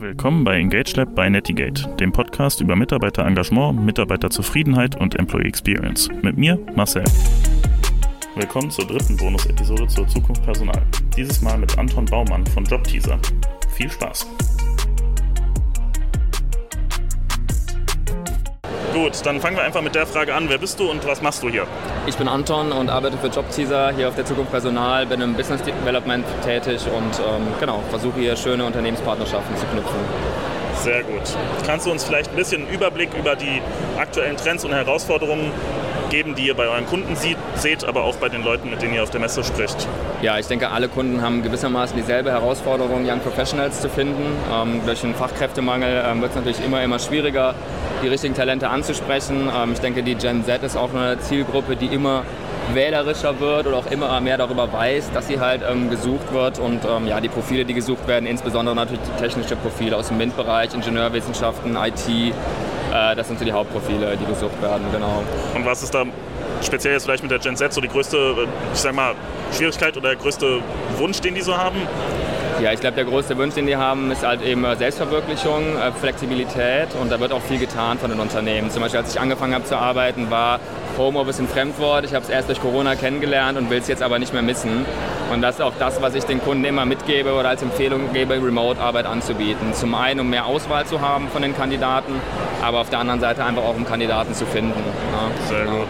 Willkommen bei Engage Lab bei Netigate, dem Podcast über Mitarbeiterengagement, Mitarbeiterzufriedenheit und Employee Experience. Mit mir, Marcel. Willkommen zur dritten Bonus-Episode zur Zukunft Personal. Dieses Mal mit Anton Baumann von Jobteaser. Viel Spaß! Gut, dann fangen wir einfach mit der Frage an. Wer bist du und was machst du hier? Ich bin Anton und arbeite für Jobteaser hier auf der Zukunft Personal, bin im Business Development tätig und ähm, genau, versuche hier schöne Unternehmenspartnerschaften zu knüpfen. Sehr gut. Kannst du uns vielleicht ein bisschen einen Überblick über die aktuellen Trends und Herausforderungen geben, die ihr bei euren Kunden sieht, seht, aber auch bei den Leuten, mit denen ihr auf der Messe spricht? Ja, ich denke, alle Kunden haben gewissermaßen dieselbe Herausforderung, Young Professionals zu finden. Ähm, durch den Fachkräftemangel ähm, wird es natürlich immer, immer schwieriger, die richtigen Talente anzusprechen. Ähm, ich denke, die Gen Z ist auch eine Zielgruppe, die immer wählerischer wird oder auch immer mehr darüber weiß, dass sie halt ähm, gesucht wird und ähm, ja, die Profile, die gesucht werden, insbesondere natürlich die technische Profile aus dem MINT-Bereich, Ingenieurwissenschaften, IT, äh, das sind so die Hauptprofile, die gesucht werden, genau. Und was ist da speziell jetzt vielleicht mit der Gen Z so die größte, ich sag mal, Schwierigkeit oder der größte Wunsch, den die so haben? Ja, ich glaube, der größte Wunsch, den die haben, ist halt eben Selbstverwirklichung, äh, Flexibilität und da wird auch viel getan von den Unternehmen. Zum Beispiel, als ich angefangen habe zu arbeiten, war Homeoffice ein Fremdwort. Ich habe es erst durch Corona kennengelernt und will es jetzt aber nicht mehr missen. Und das ist auch das, was ich den Kunden immer mitgebe oder als Empfehlung gebe, Remote-Arbeit anzubieten. Zum einen, um mehr Auswahl zu haben von den Kandidaten, aber auf der anderen Seite einfach auch, um Kandidaten zu finden. Ja, Sehr genau. gut.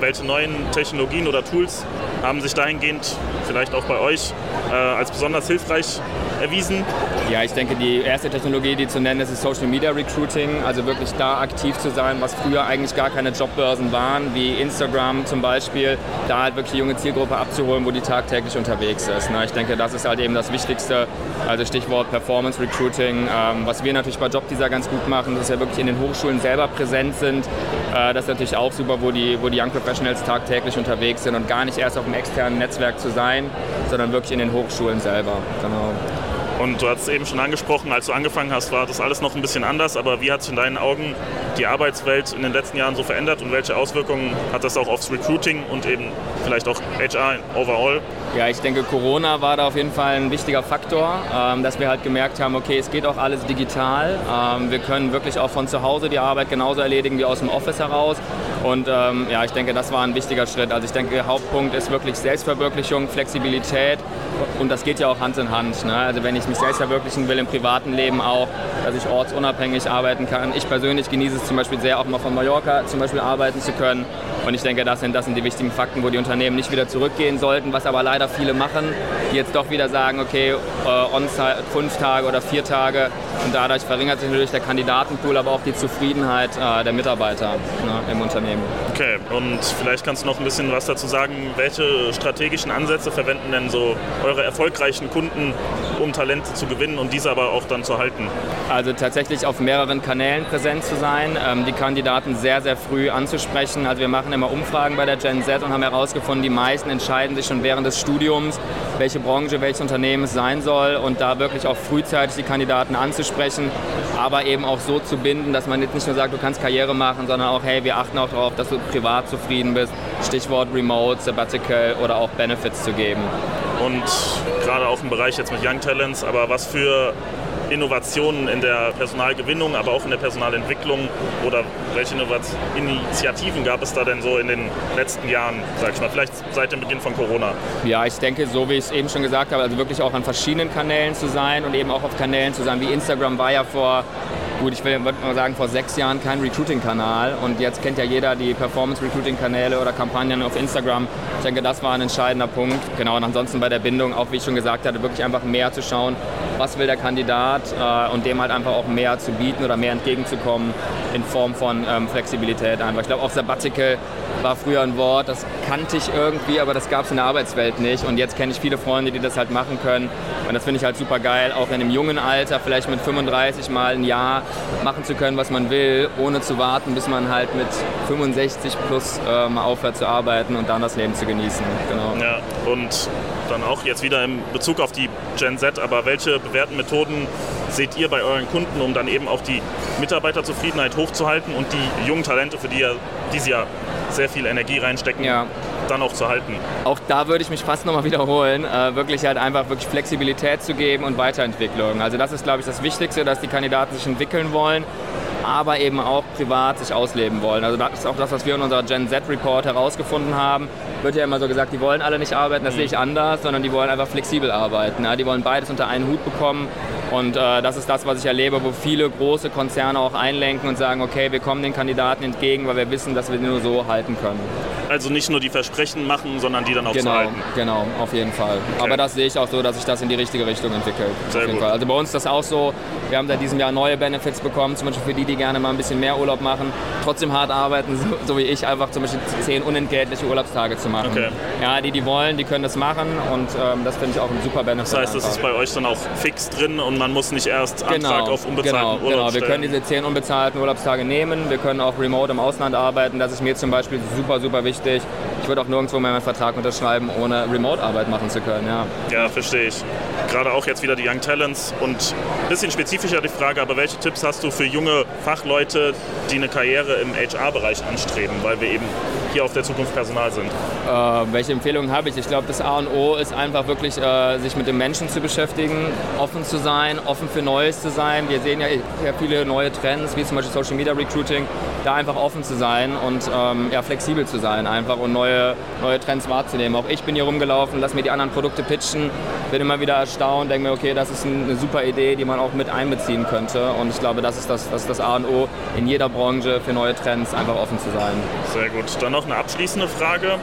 Welche neuen Technologien oder Tools haben sich dahingehend vielleicht auch bei euch äh, als besonders hilfreich erwiesen? Ja, ich denke, die erste Technologie, die zu nennen ist, ist Social Media Recruiting. Also wirklich da aktiv zu sein, was früher eigentlich gar keine Jobbörsen waren, wie Instagram zum Beispiel. Da halt wirklich die junge Zielgruppe abzuholen, wo die tagtäglich unterwegs ist. Ich denke, das ist halt eben das Wichtigste. Also Stichwort Performance Recruiting. Ähm, was wir natürlich bei Jobteaser ganz gut machen, dass wir wirklich in den Hochschulen selber präsent sind. Äh, das ist natürlich auch super, wo die, wo die Young Professionals tagtäglich unterwegs sind und gar nicht erst auf dem externen Netzwerk zu sein, sondern wirklich in den Hochschulen selber. Genau. Und du hast es eben schon angesprochen, als du angefangen hast, war das alles noch ein bisschen anders. Aber wie hat sich in deinen Augen die Arbeitswelt in den letzten Jahren so verändert und welche Auswirkungen hat das auch aufs Recruiting und eben vielleicht auch HR overall? Ja, ich denke, Corona war da auf jeden Fall ein wichtiger Faktor, ähm, dass wir halt gemerkt haben, okay, es geht auch alles digital. Ähm, wir können wirklich auch von zu Hause die Arbeit genauso erledigen wie aus dem Office heraus. Und ähm, ja, ich denke, das war ein wichtiger Schritt. Also ich denke, der Hauptpunkt ist wirklich Selbstverwirklichung, Flexibilität und das geht ja auch Hand in Hand. Ne? Also wenn ich mich selbst verwirklichen will im privaten Leben auch, dass ich ortsunabhängig arbeiten kann. Ich persönlich genieße es zum Beispiel sehr, auch mal von Mallorca zum Beispiel arbeiten zu können. Und ich denke, das sind, das sind die wichtigen Fakten, wo die Unternehmen nicht wieder zurückgehen sollten, was aber leider viele machen, die jetzt doch wieder sagen, okay, äh, on-site fünf Tage oder vier Tage. Und dadurch verringert sich natürlich der Kandidatenpool, aber auch die Zufriedenheit äh, der Mitarbeiter ne, im Unternehmen. Okay, und vielleicht kannst du noch ein bisschen was dazu sagen, welche strategischen Ansätze verwenden denn so eure erfolgreichen Kunden, um Talente zu gewinnen und diese aber auch dann zu halten? Also tatsächlich auf mehreren Kanälen präsent zu sein, ähm, die Kandidaten sehr, sehr früh anzusprechen. Also wir machen immer Umfragen bei der Gen Z und haben herausgefunden, die meisten entscheiden sich schon während des Studiums, welche Branche, welches Unternehmen es sein soll und da wirklich auch frühzeitig die Kandidaten anzusprechen, aber eben auch so zu binden, dass man jetzt nicht nur sagt, du kannst Karriere machen, sondern auch, hey, wir achten auch darauf, dass du privat zufrieden bist. Stichwort Remote, Sabbatical oder auch Benefits zu geben. Und gerade auch im Bereich jetzt mit Young Talents, aber was für Innovationen in der Personalgewinnung, aber auch in der Personalentwicklung oder welche Initiativen gab es da denn so in den letzten Jahren, sag ich mal, vielleicht seit dem Beginn von Corona? Ja, ich denke, so wie ich es eben schon gesagt habe, also wirklich auch an verschiedenen Kanälen zu sein und eben auch auf Kanälen zu sein, wie Instagram war ja vor gut, ich würde mal sagen, vor sechs Jahren kein Recruiting-Kanal und jetzt kennt ja jeder die Performance-Recruiting-Kanäle oder Kampagnen auf Instagram. Ich denke, das war ein entscheidender Punkt. Genau, und ansonsten bei der Bindung, auch wie ich schon gesagt hatte, wirklich einfach mehr zu schauen, was will der Kandidat äh, und dem halt einfach auch mehr zu bieten oder mehr entgegenzukommen in Form von ähm, Flexibilität einfach. Ich glaube, auch Sabbatical war früher ein Wort, das kannte ich irgendwie, aber das gab es in der Arbeitswelt nicht. Und jetzt kenne ich viele Freunde, die das halt machen können. Und das finde ich halt super geil, auch in einem jungen Alter, vielleicht mit 35 mal ein Jahr machen zu können, was man will, ohne zu warten, bis man halt mit 65 plus äh, mal aufhört zu arbeiten und dann das Leben zu genießen. Genau. Ja, und dann auch jetzt wieder in Bezug auf die Gen Z, aber welche bewährten Methoden seht ihr bei euren Kunden, um dann eben auch die Mitarbeiterzufriedenheit hochzuhalten und die jungen Talente, für die, ja, die sie ja sehr viel Energie reinstecken, ja. dann auch zu halten? Auch da würde ich mich fast nochmal wiederholen, äh, wirklich halt einfach wirklich Flexibilität zu geben und Weiterentwicklung. Also das ist, glaube ich, das Wichtigste, dass die Kandidaten sich entwickeln wollen aber eben auch privat sich ausleben wollen. Also das ist auch das, was wir in unserer Gen Z Report herausgefunden haben. Wird ja immer so gesagt, die wollen alle nicht arbeiten, das sehe ich anders, sondern die wollen einfach flexibel arbeiten. Ja? Die wollen beides unter einen Hut bekommen und äh, das ist das, was ich erlebe, wo viele große Konzerne auch einlenken und sagen, okay, wir kommen den Kandidaten entgegen, weil wir wissen, dass wir die nur so halten können. Also nicht nur die Versprechen machen, sondern die dann auch genau, zu halten. Genau, auf jeden Fall. Okay. Aber das sehe ich auch so, dass sich das in die richtige Richtung entwickelt. Sehr gut. Fall. Also bei uns ist das auch so, wir haben seit diesem Jahr neue Benefits bekommen, zum Beispiel für die, die gerne mal ein bisschen mehr Urlaub machen, trotzdem hart arbeiten, so, so wie ich, einfach zum Beispiel zehn unentgeltliche Urlaubstage zu machen. Okay. Ja, die, die wollen, die können das machen und ähm, das finde ich auch ein super Benefit. Das heißt, das ist bei euch dann auch fix drin und man muss nicht erst Antrag genau, auf unbezahlten genau, Urlaub Genau, wir können diese zehn unbezahlten Urlaubstage nehmen, wir können auch remote im Ausland arbeiten, das ist mir zum Beispiel super, super wichtig. Ich würde auch nirgendwo mehr meinen Vertrag unterschreiben, ohne Remote-Arbeit machen zu können. Ja, ja verstehe ich. Gerade auch jetzt wieder die Young Talents und ein bisschen spezifischer die Frage, aber welche Tipps hast du für junge Fachleute, die eine Karriere im HR-Bereich anstreben, weil wir eben hier auf der Zukunft Personal sind? Äh, welche Empfehlungen habe ich? Ich glaube, das A und O ist einfach wirklich, äh, sich mit dem Menschen zu beschäftigen, offen zu sein, offen für Neues zu sein. Wir sehen ja viele neue Trends, wie zum Beispiel Social Media Recruiting, da einfach offen zu sein und ähm, ja, flexibel zu sein einfach und neue, neue Trends wahrzunehmen. Auch ich bin hier rumgelaufen, lass mir die anderen Produkte pitchen, bin immer wieder erstaunt, denke mir, okay, das ist eine super Idee, die man auch mit einbeziehen könnte. Und ich glaube, das ist das, das, ist das A und O in jeder Branche für neue Trends, einfach offen zu sein. Sehr gut. Dann noch eine abschließende Frage.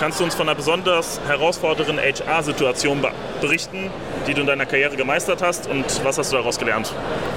Kannst du uns von einer besonders herausfordernden HR-Situation berichten, die du in deiner Karriere gemeistert hast und was hast du daraus gelernt?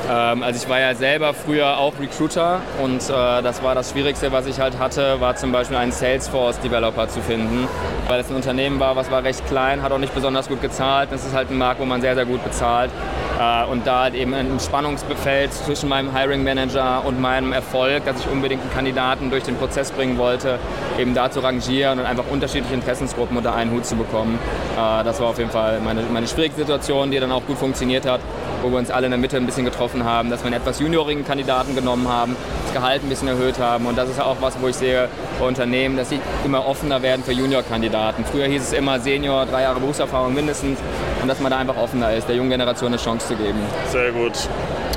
Ähm, also ich war ja selber früher auch Recruiter und äh, das war das Schwierigste, was ich halt hatte, war zum Beispiel einen Salesforce-Developer zu finden, weil es ein Unternehmen war, was war recht klein, hat auch nicht besonders gut gezahlt. Das ist halt ein Markt, wo man sehr, sehr gut bezahlt. Äh, und da halt eben ein Spannungsfeld zwischen meinem Hiring Manager und meinem Erfolg, dass ich unbedingt einen Kandidaten durch den Prozess bringen wollte, eben da zu rangieren und einfach unterschiedliche Interessensgruppen unter einen Hut zu bekommen. Äh, das war auf jeden Fall meine, meine schwierige Situation, die dann auch gut funktioniert hat wo wir uns alle in der Mitte ein bisschen getroffen haben, dass wir einen etwas juniorigen Kandidaten genommen haben, das Gehalt ein bisschen erhöht haben. Und das ist auch was, wo ich sehe bei Unternehmen, dass sie immer offener werden für Junior-Kandidaten. Früher hieß es immer Senior, drei Jahre Berufserfahrung mindestens und dass man da einfach offener ist, der jungen Generation eine Chance zu geben. Sehr gut.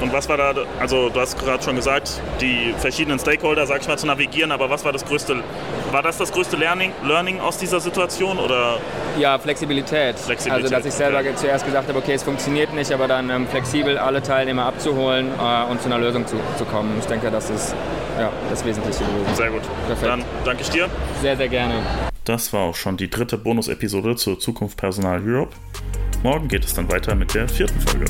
Und was war da, also du hast gerade schon gesagt, die verschiedenen Stakeholder, sag ich mal, zu navigieren, aber was war das größte, war das das größte Learning, Learning aus dieser Situation oder? Ja, Flexibilität. Flexibilität. Also dass ich selber okay. zuerst gesagt habe, okay, es funktioniert nicht, aber dann ähm, flexibel alle Teilnehmer abzuholen äh, und zu einer Lösung zu, zu kommen. Ich denke, das ist ja, das Wesentliche gewesen. Sehr gut. Perfekt. Dann danke ich dir. Sehr, sehr gerne. Das war auch schon die dritte Bonus-Episode zur Zukunft Personal Europe. Morgen geht es dann weiter mit der vierten Folge.